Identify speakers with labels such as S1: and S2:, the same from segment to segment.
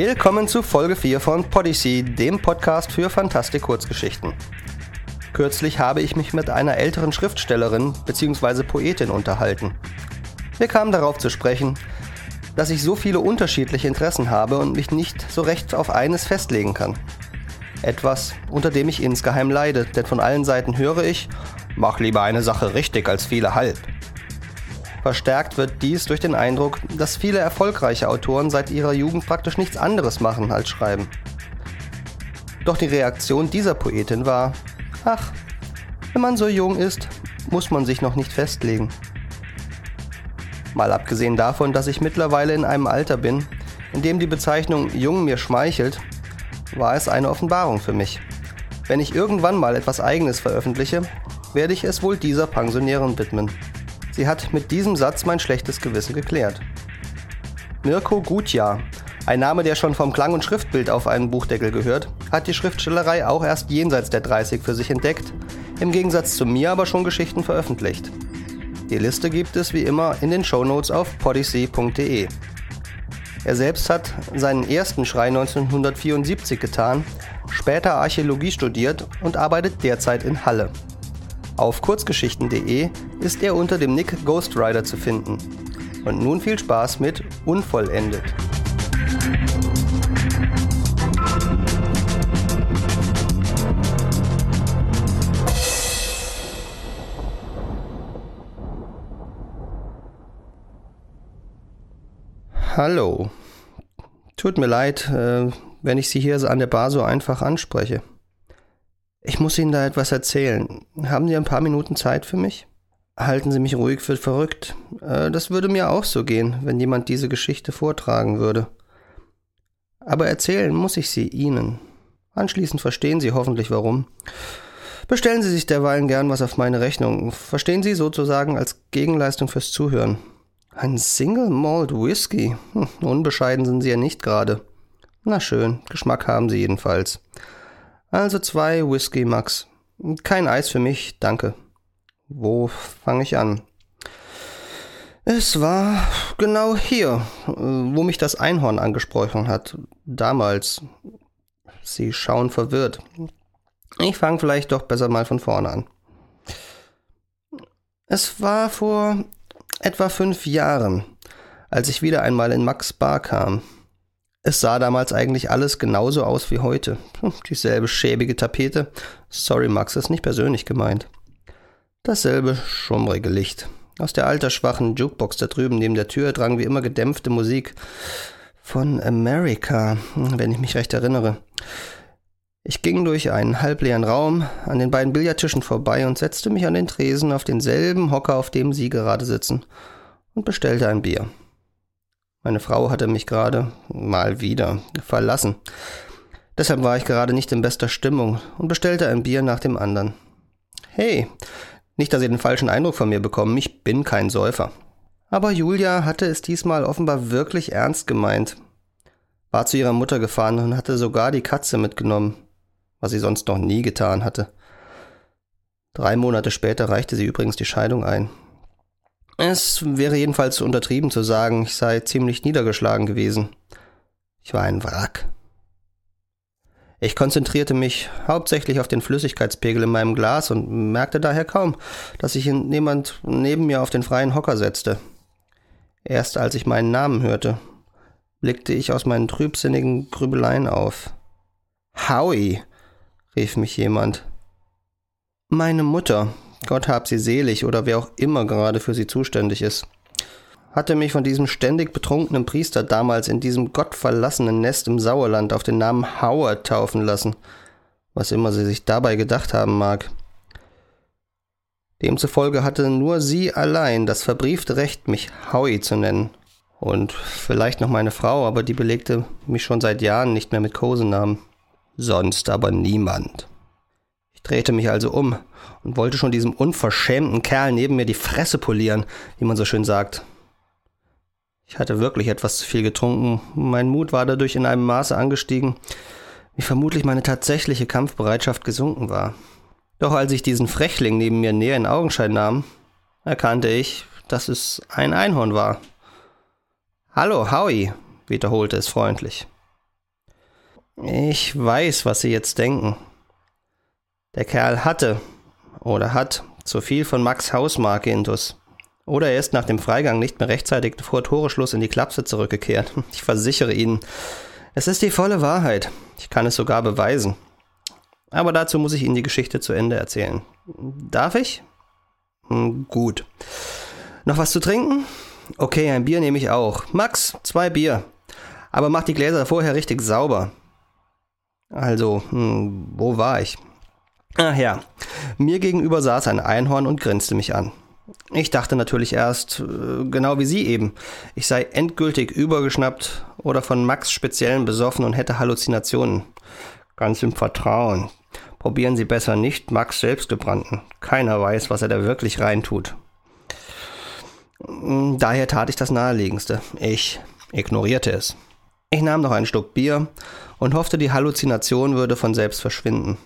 S1: Willkommen zu Folge 4 von Podyssey, dem Podcast für Fantastik-Kurzgeschichten. Kürzlich habe ich mich mit einer älteren Schriftstellerin bzw. Poetin unterhalten. Wir kamen darauf zu sprechen, dass ich so viele unterschiedliche Interessen habe und mich nicht so recht auf eines festlegen kann. Etwas, unter dem ich insgeheim leide, denn von allen Seiten höre ich, mach lieber eine Sache richtig als viele halb. Verstärkt wird dies durch den Eindruck, dass viele erfolgreiche Autoren seit ihrer Jugend praktisch nichts anderes machen als schreiben. Doch die Reaktion dieser Poetin war, ach, wenn man so jung ist, muss man sich noch nicht festlegen. Mal abgesehen davon, dass ich mittlerweile in einem Alter bin, in dem die Bezeichnung jung mir schmeichelt, war es eine Offenbarung für mich. Wenn ich irgendwann mal etwas Eigenes veröffentliche, werde ich es wohl dieser Pensionärin widmen. Sie hat mit diesem Satz mein schlechtes Gewissen geklärt. Mirko Gutjahr, ein Name, der schon vom Klang und Schriftbild auf einen Buchdeckel gehört, hat die Schriftstellerei auch erst jenseits der 30 für sich entdeckt, im Gegensatz zu mir aber schon Geschichten veröffentlicht. Die Liste gibt es wie immer in den Shownotes auf podyssey.de. Er selbst hat seinen ersten Schrei 1974 getan, später Archäologie studiert und arbeitet derzeit in Halle. Auf kurzgeschichten.de ist er unter dem Nick Ghostwriter zu finden. Und nun viel Spaß mit Unvollendet. Hallo. Tut mir leid, äh, wenn ich Sie hier an der Bar so einfach anspreche. Ich muss Ihnen da etwas erzählen. Haben Sie ein paar Minuten Zeit für mich? Halten Sie mich ruhig für verrückt. Äh, das würde mir auch so gehen, wenn jemand diese Geschichte vortragen würde. Aber erzählen muss ich sie Ihnen. Anschließend verstehen Sie hoffentlich warum. Bestellen Sie sich derweilen gern was auf meine Rechnung. Verstehen Sie sozusagen als Gegenleistung fürs Zuhören. Ein Single Malt Whisky. Hm, unbescheiden sind Sie ja nicht gerade. Na schön, Geschmack haben Sie jedenfalls. Also zwei Whisky Max. Kein Eis für mich, danke. Wo fange ich an? Es war genau hier, wo mich das Einhorn angesprochen hat. Damals. Sie schauen verwirrt. Ich fange vielleicht doch besser mal von vorne an. Es war vor etwa fünf Jahren, als ich wieder einmal in Max Bar kam. Es sah damals eigentlich alles genauso aus wie heute. Hm, dieselbe schäbige Tapete. Sorry, Max, ist nicht persönlich gemeint. Dasselbe schummrige Licht. Aus der altersschwachen Jukebox da drüben neben der Tür drang wie immer gedämpfte Musik von America, wenn ich mich recht erinnere. Ich ging durch einen halbleeren Raum an den beiden Billardtischen vorbei und setzte mich an den Tresen auf denselben Hocker, auf dem Sie gerade sitzen, und bestellte ein Bier. Meine Frau hatte mich gerade mal wieder verlassen. Deshalb war ich gerade nicht in bester Stimmung und bestellte ein Bier nach dem anderen. Hey, nicht, dass Sie den falschen Eindruck von mir bekommen, ich bin kein Säufer. Aber Julia hatte es diesmal offenbar wirklich ernst gemeint. War zu ihrer Mutter gefahren und hatte sogar die Katze mitgenommen, was sie sonst noch nie getan hatte. Drei Monate später reichte sie übrigens die Scheidung ein. Es wäre jedenfalls untertrieben zu sagen, ich sei ziemlich niedergeschlagen gewesen. Ich war ein Wrack. Ich konzentrierte mich hauptsächlich auf den Flüssigkeitspegel in meinem Glas und merkte daher kaum, dass sich jemand neben mir auf den freien Hocker setzte. Erst als ich meinen Namen hörte, blickte ich aus meinen trübsinnigen Grübeleien auf. Howie, rief mich jemand. Meine Mutter, Gott hab sie selig oder wer auch immer gerade für sie zuständig ist. Hatte mich von diesem ständig betrunkenen Priester damals in diesem gottverlassenen Nest im Sauerland auf den Namen Howard taufen lassen, was immer sie sich dabei gedacht haben mag. Demzufolge hatte nur sie allein das verbriefte Recht, mich Howie zu nennen. Und vielleicht noch meine Frau, aber die belegte mich schon seit Jahren nicht mehr mit Kosenamen. Sonst aber niemand. Ich drehte mich also um und wollte schon diesem unverschämten Kerl neben mir die Fresse polieren, wie man so schön sagt. Ich hatte wirklich etwas zu viel getrunken. Mein Mut war dadurch in einem Maße angestiegen, wie vermutlich meine tatsächliche Kampfbereitschaft gesunken war. Doch als ich diesen Frechling neben mir näher in Augenschein nahm, erkannte ich, dass es ein Einhorn war. Hallo, Howie, wiederholte es freundlich. Ich weiß, was Sie jetzt denken. Der Kerl hatte oder hat zu viel von Max Hausmarke intus. Oder er ist nach dem Freigang nicht mehr rechtzeitig vor Toreschluss in die Klapse zurückgekehrt. Ich versichere Ihnen, es ist die volle Wahrheit. Ich kann es sogar beweisen. Aber dazu muss ich Ihnen die Geschichte zu Ende erzählen. Darf ich? Hm, gut. Noch was zu trinken? Okay, ein Bier nehme ich auch. Max, zwei Bier. Aber mach die Gläser vorher richtig sauber. Also, hm, wo war ich? Ach ja, mir gegenüber saß ein Einhorn und grinste mich an. Ich dachte natürlich erst, äh, genau wie Sie eben, ich sei endgültig übergeschnappt oder von Max speziellen besoffen und hätte Halluzinationen. Ganz im Vertrauen. Probieren Sie besser nicht Max selbstgebrannten. Keiner weiß, was er da wirklich reintut. Hm, daher tat ich das Naheliegendste. Ich ignorierte es. Ich nahm noch ein Stück Bier und hoffte, die Halluzination würde von selbst verschwinden.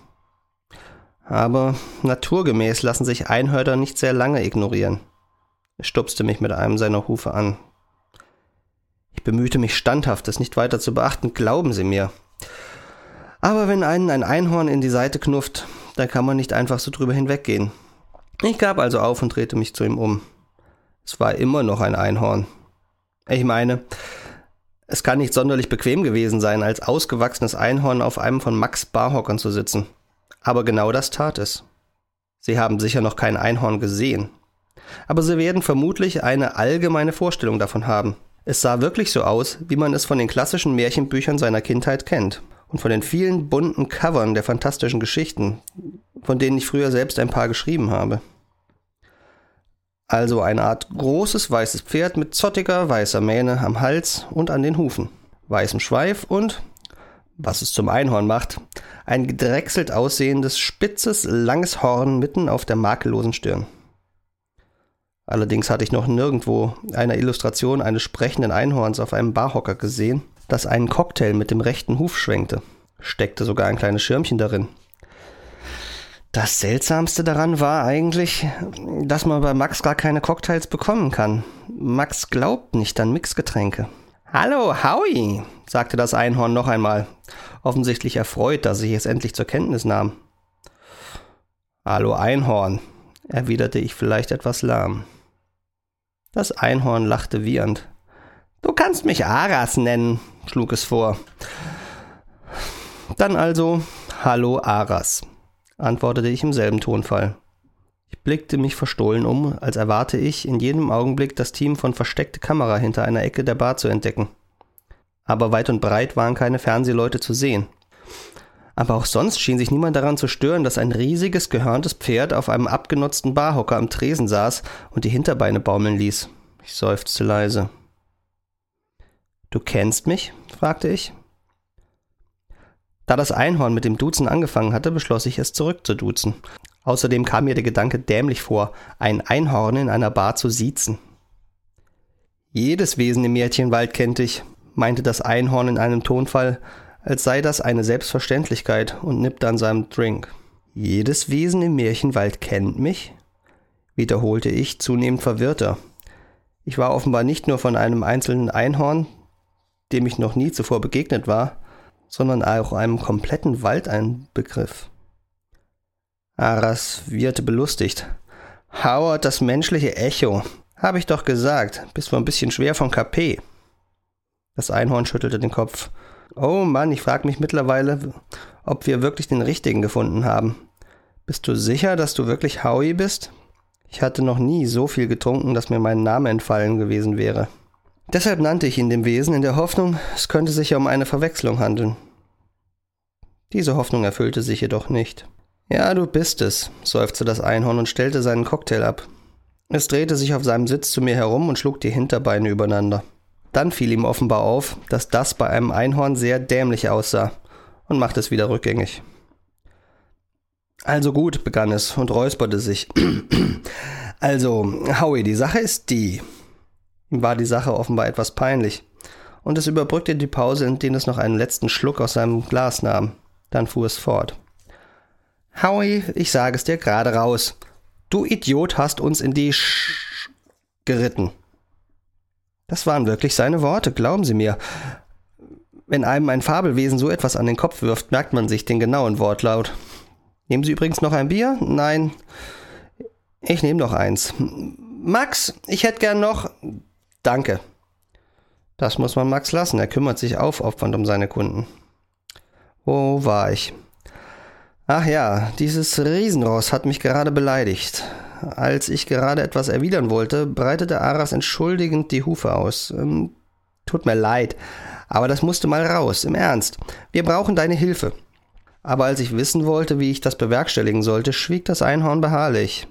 S1: Aber naturgemäß lassen sich Einhörner nicht sehr lange ignorieren. Er stupste mich mit einem seiner Hufe an. Ich bemühte mich standhaft, es nicht weiter zu beachten, glauben Sie mir. Aber wenn einen ein Einhorn in die Seite knufft, dann kann man nicht einfach so drüber hinweggehen. Ich gab also auf und drehte mich zu ihm um. Es war immer noch ein Einhorn. Ich meine, es kann nicht sonderlich bequem gewesen sein, als ausgewachsenes Einhorn auf einem von Max Barhockern zu sitzen. Aber genau das tat es. Sie haben sicher noch kein Einhorn gesehen. Aber Sie werden vermutlich eine allgemeine Vorstellung davon haben. Es sah wirklich so aus, wie man es von den klassischen Märchenbüchern seiner Kindheit kennt und von den vielen bunten Covern der fantastischen Geschichten, von denen ich früher selbst ein paar geschrieben habe. Also eine Art großes weißes Pferd mit zottiger weißer Mähne am Hals und an den Hufen, weißem Schweif und, was es zum Einhorn macht, ein gedrechselt aussehendes, spitzes, langes Horn mitten auf der makellosen Stirn. Allerdings hatte ich noch nirgendwo eine Illustration eines sprechenden Einhorns auf einem Barhocker gesehen, das einen Cocktail mit dem rechten Huf schwenkte. Steckte sogar ein kleines Schirmchen darin. Das Seltsamste daran war eigentlich, dass man bei Max gar keine Cocktails bekommen kann. Max glaubt nicht an Mixgetränke. Hallo, Howie, sagte das Einhorn noch einmal, offensichtlich erfreut, dass ich es endlich zur Kenntnis nahm. Hallo Einhorn, erwiderte ich vielleicht etwas lahm. Das Einhorn lachte wiehernd. Du kannst mich Aras nennen, schlug es vor. Dann also Hallo Aras, antwortete ich im selben Tonfall. Ich blickte mich verstohlen um, als erwarte ich, in jedem Augenblick das Team von versteckte Kamera hinter einer Ecke der Bar zu entdecken. Aber weit und breit waren keine Fernsehleute zu sehen. Aber auch sonst schien sich niemand daran zu stören, dass ein riesiges, gehörntes Pferd auf einem abgenutzten Barhocker am Tresen saß und die Hinterbeine baumeln ließ. Ich seufzte leise. Du kennst mich? fragte ich. Da das Einhorn mit dem Duzen angefangen hatte, beschloss ich es zurückzuduzen. Außerdem kam mir der Gedanke dämlich vor, ein Einhorn in einer Bar zu siezen. Jedes Wesen im Märchenwald kennt dich, meinte das Einhorn in einem Tonfall, als sei das eine Selbstverständlichkeit und nippte an seinem Drink. Jedes Wesen im Märchenwald kennt mich? wiederholte ich, zunehmend verwirrter. Ich war offenbar nicht nur von einem einzelnen Einhorn, dem ich noch nie zuvor begegnet war, sondern auch einem kompletten Wald ein Begriff. Aras wirrte belustigt. Howard, das menschliche Echo. Hab ich doch gesagt, bist wohl ein bisschen schwer vom KP. Das Einhorn schüttelte den Kopf. Oh Mann, ich frag mich mittlerweile, ob wir wirklich den richtigen gefunden haben. Bist du sicher, dass du wirklich Howie bist? Ich hatte noch nie so viel getrunken, dass mir mein Name entfallen gewesen wäre. Deshalb nannte ich ihn dem Wesen in der Hoffnung, es könnte sich ja um eine Verwechslung handeln. Diese Hoffnung erfüllte sich jedoch nicht. Ja, du bist es, seufzte das Einhorn und stellte seinen Cocktail ab. Es drehte sich auf seinem Sitz zu mir herum und schlug die Hinterbeine übereinander. Dann fiel ihm offenbar auf, dass das bei einem Einhorn sehr dämlich aussah und machte es wieder rückgängig. Also gut, begann es und räusperte sich. also, Howie, die Sache ist die. Ihm war die Sache offenbar etwas peinlich, und es überbrückte die Pause, indem es noch einen letzten Schluck aus seinem Glas nahm. Dann fuhr es fort. Howie, ich sage es dir gerade raus. Du Idiot hast uns in die Sch geritten. Das waren wirklich seine Worte, glauben Sie mir. Wenn einem ein Fabelwesen so etwas an den Kopf wirft, merkt man sich den genauen Wortlaut. Nehmen Sie übrigens noch ein Bier? Nein. Ich nehme noch eins. Max, ich hätte gern noch. Danke. Das muss man Max lassen. Er kümmert sich aufopfernd um seine Kunden. Wo war ich? Ach ja, dieses Riesenross hat mich gerade beleidigt. Als ich gerade etwas erwidern wollte, breitete Aras entschuldigend die Hufe aus. Ähm, tut mir leid, aber das musste mal raus, im Ernst. Wir brauchen deine Hilfe. Aber als ich wissen wollte, wie ich das bewerkstelligen sollte, schwieg das Einhorn beharrlich.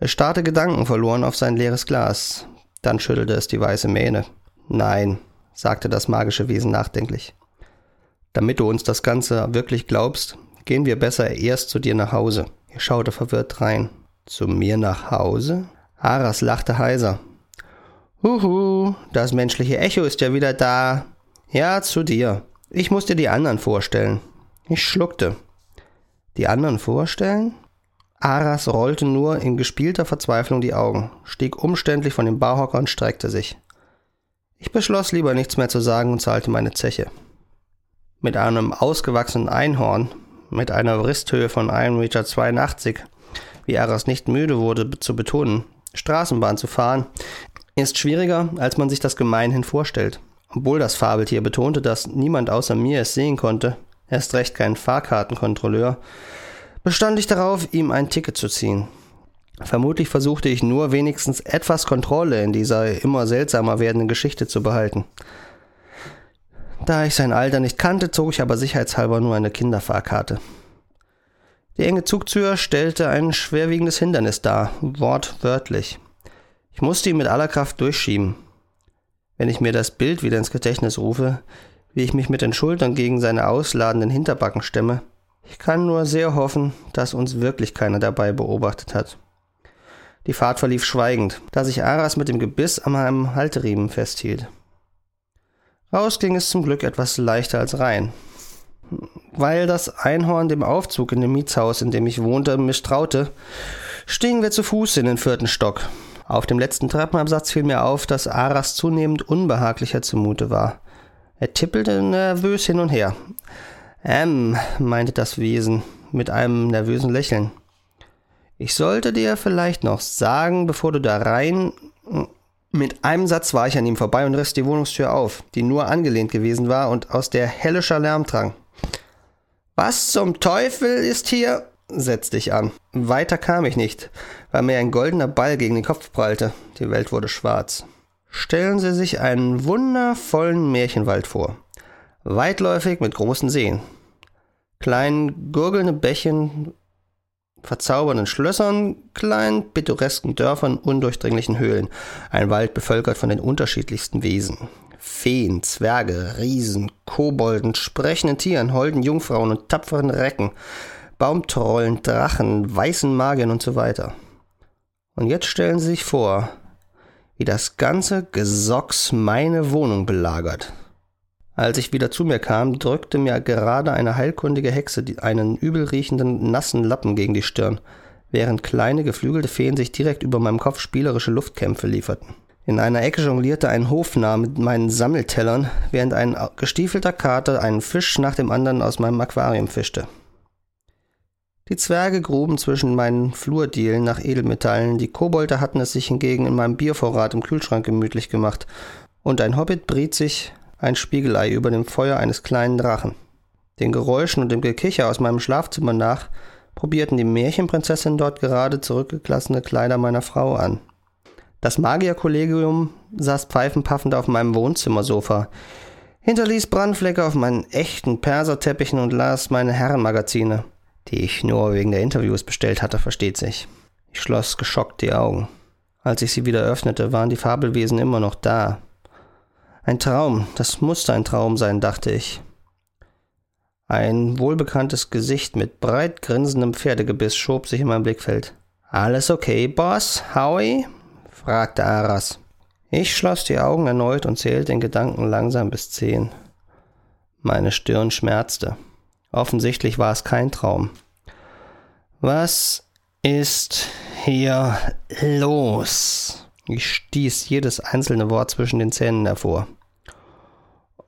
S1: Es starrte gedankenverloren auf sein leeres Glas. Dann schüttelte es die weiße Mähne. Nein, sagte das magische Wesen nachdenklich. Damit du uns das Ganze wirklich glaubst, gehen wir besser erst zu dir nach Hause. Er schaute verwirrt rein. Zu mir nach Hause? Aras lachte heiser. Huhu, das menschliche Echo ist ja wieder da. Ja, zu dir. Ich muss dir die anderen vorstellen. Ich schluckte. Die anderen vorstellen? Aras rollte nur in gespielter Verzweiflung die Augen, stieg umständlich von dem Barhocker und streckte sich. Ich beschloss lieber nichts mehr zu sagen und zahlte meine Zeche. Mit einem ausgewachsenen Einhorn, mit einer Wristhöhe von 1,82 Meter, wie Aras nicht müde wurde zu betonen, Straßenbahn zu fahren, ist schwieriger, als man sich das gemeinhin vorstellt. Obwohl das Fabeltier betonte, dass niemand außer mir es sehen konnte, erst recht kein Fahrkartenkontrolleur, bestand ich darauf, ihm ein Ticket zu ziehen. Vermutlich versuchte ich nur wenigstens etwas Kontrolle in dieser immer seltsamer werdenden Geschichte zu behalten. Da ich sein Alter nicht kannte, zog ich aber sicherheitshalber nur eine Kinderfahrkarte. Die enge Zugtür stellte ein schwerwiegendes Hindernis dar, wortwörtlich. Ich musste ihn mit aller Kraft durchschieben. Wenn ich mir das Bild wieder ins Gedächtnis rufe, wie ich mich mit den Schultern gegen seine ausladenden Hinterbacken stemme, ich kann nur sehr hoffen, dass uns wirklich keiner dabei beobachtet hat. Die Fahrt verlief schweigend, da sich Aras mit dem Gebiss an meinem Halteriemen festhielt. Raus ging es zum Glück etwas leichter als rein. Weil das Einhorn dem Aufzug in dem Mietshaus, in dem ich wohnte, misstraute, stiegen wir zu Fuß in den vierten Stock. Auf dem letzten Treppenabsatz fiel mir auf, dass Aras zunehmend unbehaglicher zumute war. Er tippelte nervös hin und her. Ähm, meinte das Wesen mit einem nervösen Lächeln. Ich sollte dir vielleicht noch sagen, bevor du da rein. Mit einem Satz war ich an ihm vorbei und riss die Wohnungstür auf, die nur angelehnt gewesen war und aus der hellischer Lärm drang. Was zum Teufel ist hier? setzte ich an. Weiter kam ich nicht, weil mir ein goldener Ball gegen den Kopf prallte. Die Welt wurde schwarz. Stellen Sie sich einen wundervollen Märchenwald vor. Weitläufig mit großen Seen. Kleinen gurgelnde Bächen verzaubernden Schlössern, kleinen pittoresken Dörfern, undurchdringlichen Höhlen. Ein Wald bevölkert von den unterschiedlichsten Wesen. Feen, Zwerge, Riesen, Kobolden, sprechenden Tieren, holden Jungfrauen und tapferen Recken, Baumtrollen, Drachen, weißen Magiern und so weiter. Und jetzt stellen Sie sich vor, wie das ganze Gesocks meine Wohnung belagert. Als ich wieder zu mir kam, drückte mir gerade eine heilkundige Hexe einen übelriechenden, nassen Lappen gegen die Stirn, während kleine, geflügelte Feen sich direkt über meinem Kopf spielerische Luftkämpfe lieferten. In einer Ecke jonglierte ein Hofnarr mit meinen Sammeltellern, während ein gestiefelter Kater einen Fisch nach dem anderen aus meinem Aquarium fischte. Die Zwerge gruben zwischen meinen Flurdielen nach Edelmetallen, die Kobolde hatten es sich hingegen in meinem Biervorrat im Kühlschrank gemütlich gemacht, und ein Hobbit briet sich ein Spiegelei über dem Feuer eines kleinen Drachen. Den Geräuschen und dem Gekicher aus meinem Schlafzimmer nach probierten die Märchenprinzessin dort gerade zurückgelassene Kleider meiner Frau an. Das Magierkollegium saß pfeifenpaffend auf meinem Wohnzimmersofa, hinterließ Brandflecke auf meinen echten Perserteppichen und las meine Herrenmagazine, die ich nur wegen der Interviews bestellt hatte, versteht sich. Ich schloss geschockt die Augen. Als ich sie wieder öffnete, waren die Fabelwesen immer noch da, ein Traum, das musste ein Traum sein, dachte ich. Ein wohlbekanntes Gesicht mit breit grinsendem Pferdegebiss schob sich in mein Blickfeld. Alles okay, Boss? Howie? fragte Aras. Ich schloss die Augen erneut und zählte in Gedanken langsam bis zehn. Meine Stirn schmerzte. Offensichtlich war es kein Traum. Was ist hier los? Ich stieß jedes einzelne Wort zwischen den Zähnen hervor.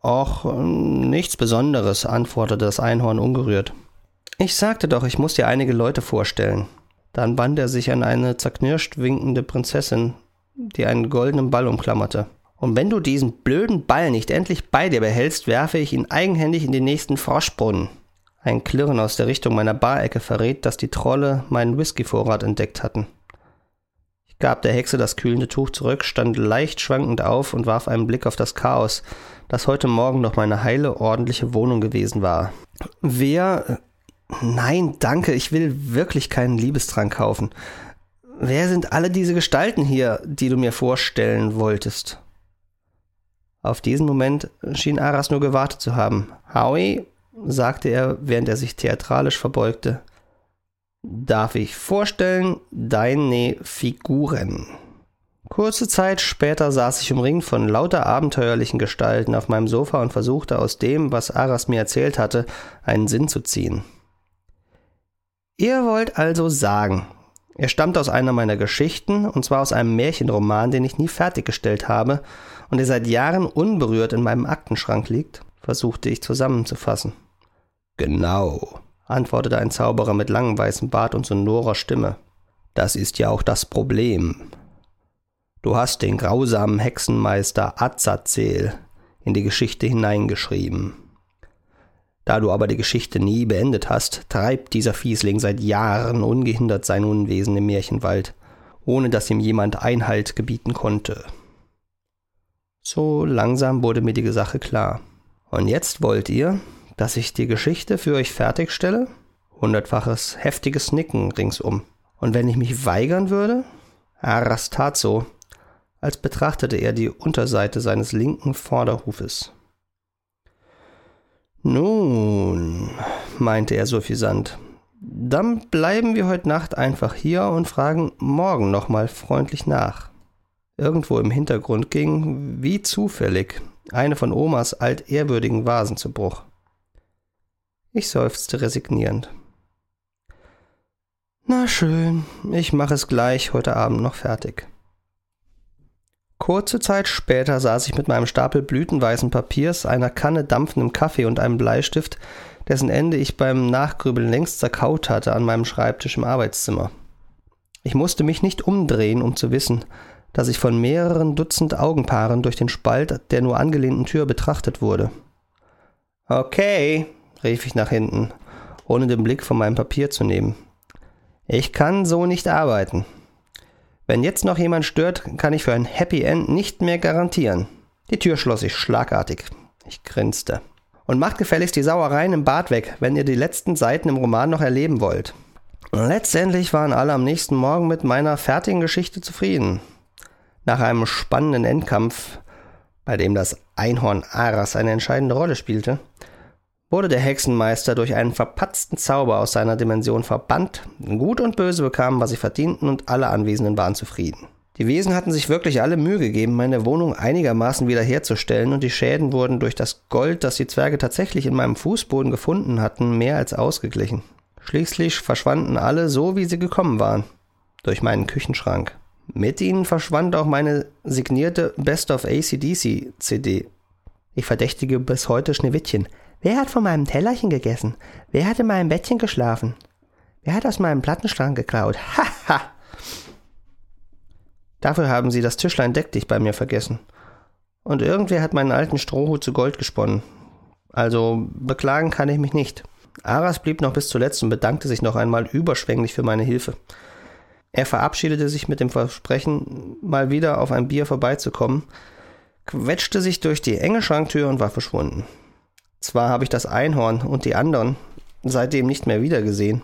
S1: Och, nichts Besonderes, antwortete das Einhorn ungerührt. Ich sagte doch, ich muss dir einige Leute vorstellen. Dann band er sich an eine zerknirscht winkende Prinzessin, die einen goldenen Ball umklammerte. Und wenn du diesen blöden Ball nicht endlich bei dir behältst, werfe ich ihn eigenhändig in den nächsten Froschbrunnen. Ein Klirren aus der Richtung meiner Barecke verrät, dass die Trolle meinen Whiskyvorrat entdeckt hatten. Gab der Hexe das kühlende Tuch zurück, stand leicht schwankend auf und warf einen Blick auf das Chaos, das heute Morgen noch meine heile, ordentliche Wohnung gewesen war. Wer. Nein, danke, ich will wirklich keinen Liebestrank kaufen. Wer sind alle diese Gestalten hier, die du mir vorstellen wolltest? Auf diesen Moment schien Aras nur gewartet zu haben. Howie, sagte er, während er sich theatralisch verbeugte, darf ich vorstellen, deine Figuren. Kurze Zeit später saß ich umringt von lauter abenteuerlichen Gestalten auf meinem Sofa und versuchte aus dem, was Aras mir erzählt hatte, einen Sinn zu ziehen. Ihr wollt also sagen, er stammt aus einer meiner Geschichten, und zwar aus einem Märchenroman, den ich nie fertiggestellt habe und der seit Jahren unberührt in meinem Aktenschrank liegt, versuchte ich zusammenzufassen. Genau, antwortete ein Zauberer mit langem weißem Bart und sonorer Stimme. Das ist ja auch das Problem. Du hast den grausamen Hexenmeister Azazel in die Geschichte hineingeschrieben. Da du aber die Geschichte nie beendet hast, treibt dieser Fiesling seit Jahren ungehindert sein Unwesen im Märchenwald, ohne dass ihm jemand Einhalt gebieten konnte. So langsam wurde mir die Sache klar. Und jetzt wollt ihr, dass ich die Geschichte für euch fertigstelle? Hundertfaches heftiges Nicken ringsum. Und wenn ich mich weigern würde? Arras tat so, als betrachtete er die Unterseite seines linken Vorderhufes. Nun, meinte er suffisant, dann bleiben wir heute Nacht einfach hier und fragen morgen nochmal freundlich nach. Irgendwo im Hintergrund ging, wie zufällig, eine von Omas altehrwürdigen Vasen zu Bruch. Ich seufzte resignierend. Na schön, ich mache es gleich heute Abend noch fertig. Kurze Zeit später saß ich mit meinem Stapel blütenweißen Papiers, einer Kanne dampfendem Kaffee und einem Bleistift, dessen Ende ich beim Nachgrübeln längst zerkaut hatte, an meinem Schreibtisch im Arbeitszimmer. Ich musste mich nicht umdrehen, um zu wissen, dass ich von mehreren Dutzend Augenpaaren durch den Spalt der nur angelehnten Tür betrachtet wurde. Okay, rief ich nach hinten, ohne den Blick von meinem Papier zu nehmen. Ich kann so nicht arbeiten. Wenn jetzt noch jemand stört, kann ich für ein Happy End nicht mehr garantieren. Die Tür schloss sich schlagartig. Ich grinste. Und macht gefälligst die Sauereien im Bad weg, wenn ihr die letzten Seiten im Roman noch erleben wollt. Letztendlich waren alle am nächsten Morgen mit meiner fertigen Geschichte zufrieden. Nach einem spannenden Endkampf, bei dem das Einhorn Aras eine entscheidende Rolle spielte, wurde der Hexenmeister durch einen verpatzten Zauber aus seiner Dimension verbannt, Gut und Böse bekamen, was sie verdienten, und alle Anwesenden waren zufrieden. Die Wesen hatten sich wirklich alle Mühe gegeben, meine Wohnung einigermaßen wiederherzustellen, und die Schäden wurden durch das Gold, das die Zwerge tatsächlich in meinem Fußboden gefunden hatten, mehr als ausgeglichen. Schließlich verschwanden alle so, wie sie gekommen waren, durch meinen Küchenschrank. Mit ihnen verschwand auch meine signierte Best of ACDC CD. Ich verdächtige bis heute Schneewittchen. Wer hat von meinem Tellerchen gegessen? Wer hat in meinem Bettchen geschlafen? Wer hat aus meinem Plattenschrank geklaut? Haha! Dafür haben sie das Tischlein deck dich bei mir vergessen. Und irgendwer hat meinen alten Strohhut zu Gold gesponnen. Also beklagen kann ich mich nicht. Aras blieb noch bis zuletzt und bedankte sich noch einmal überschwänglich für meine Hilfe. Er verabschiedete sich mit dem Versprechen, mal wieder auf ein Bier vorbeizukommen, quetschte sich durch die enge Schranktür und war verschwunden. Zwar habe ich das Einhorn und die anderen seitdem nicht mehr wiedergesehen,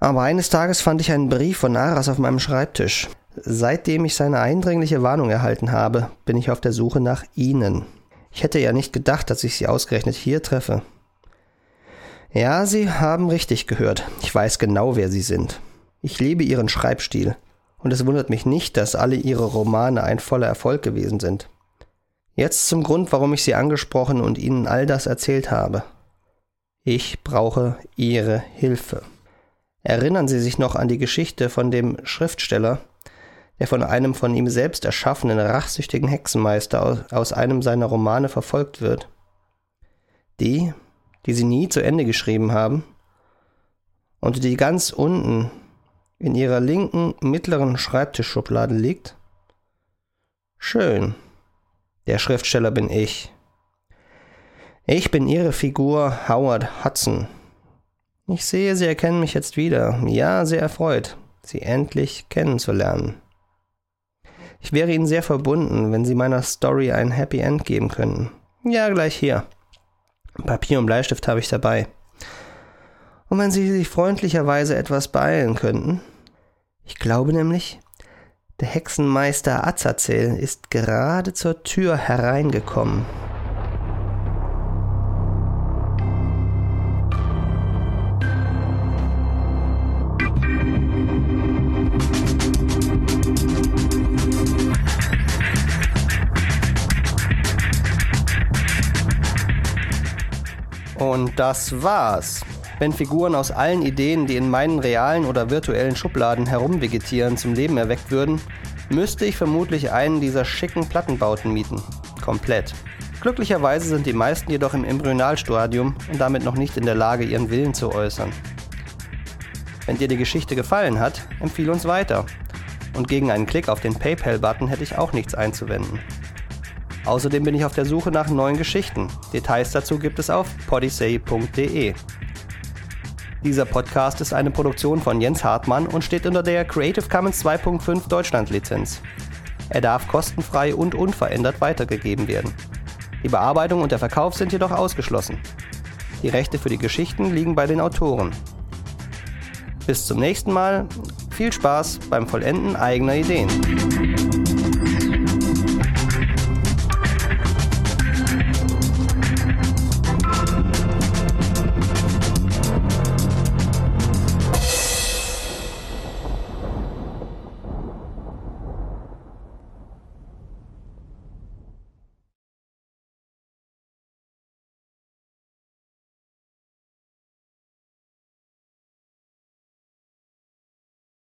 S1: aber eines Tages fand ich einen Brief von Aras auf meinem Schreibtisch. Seitdem ich seine eindringliche Warnung erhalten habe, bin ich auf der Suche nach Ihnen. Ich hätte ja nicht gedacht, dass ich Sie ausgerechnet hier treffe. Ja, Sie haben richtig gehört. Ich weiß genau, wer Sie sind. Ich liebe Ihren Schreibstil. Und es wundert mich nicht, dass alle Ihre Romane ein voller Erfolg gewesen sind. Jetzt zum Grund, warum ich Sie angesprochen und Ihnen all das erzählt habe. Ich brauche Ihre Hilfe. Erinnern Sie sich noch an die Geschichte von dem Schriftsteller, der von einem von ihm selbst erschaffenen rachsüchtigen Hexenmeister aus einem seiner Romane verfolgt wird. Die, die sie nie zu Ende geschrieben haben und die ganz unten in ihrer linken mittleren Schreibtischschublade liegt? Schön. Der Schriftsteller bin ich. Ich bin Ihre Figur Howard Hudson. Ich sehe, Sie erkennen mich jetzt wieder. Ja, sehr erfreut, Sie endlich kennenzulernen. Ich wäre Ihnen sehr verbunden, wenn Sie meiner Story ein Happy End geben könnten. Ja, gleich hier. Papier und Bleistift habe ich dabei. Und wenn Sie sich freundlicherweise etwas beeilen könnten. Ich glaube nämlich, der Hexenmeister Azazel ist gerade zur Tür hereingekommen. Und das war's. Wenn Figuren aus allen Ideen, die in meinen realen oder virtuellen Schubladen herumvegetieren, zum Leben erweckt würden, müsste ich vermutlich einen dieser schicken Plattenbauten mieten. Komplett. Glücklicherweise sind die meisten jedoch im Embryonalstadium und damit noch nicht in der Lage, ihren Willen zu äußern. Wenn dir die Geschichte gefallen hat, empfehle uns weiter. Und gegen einen Klick auf den PayPal-Button hätte ich auch nichts einzuwenden. Außerdem bin ich auf der Suche nach neuen Geschichten. Details dazu gibt es auf podyssey.de. Dieser Podcast ist eine Produktion von Jens Hartmann und steht unter der Creative Commons 2.5 Deutschland Lizenz. Er darf kostenfrei und unverändert weitergegeben werden. Die Bearbeitung und der Verkauf sind jedoch ausgeschlossen. Die Rechte für die Geschichten liegen bei den Autoren. Bis zum nächsten Mal. Viel Spaß beim Vollenden eigener Ideen.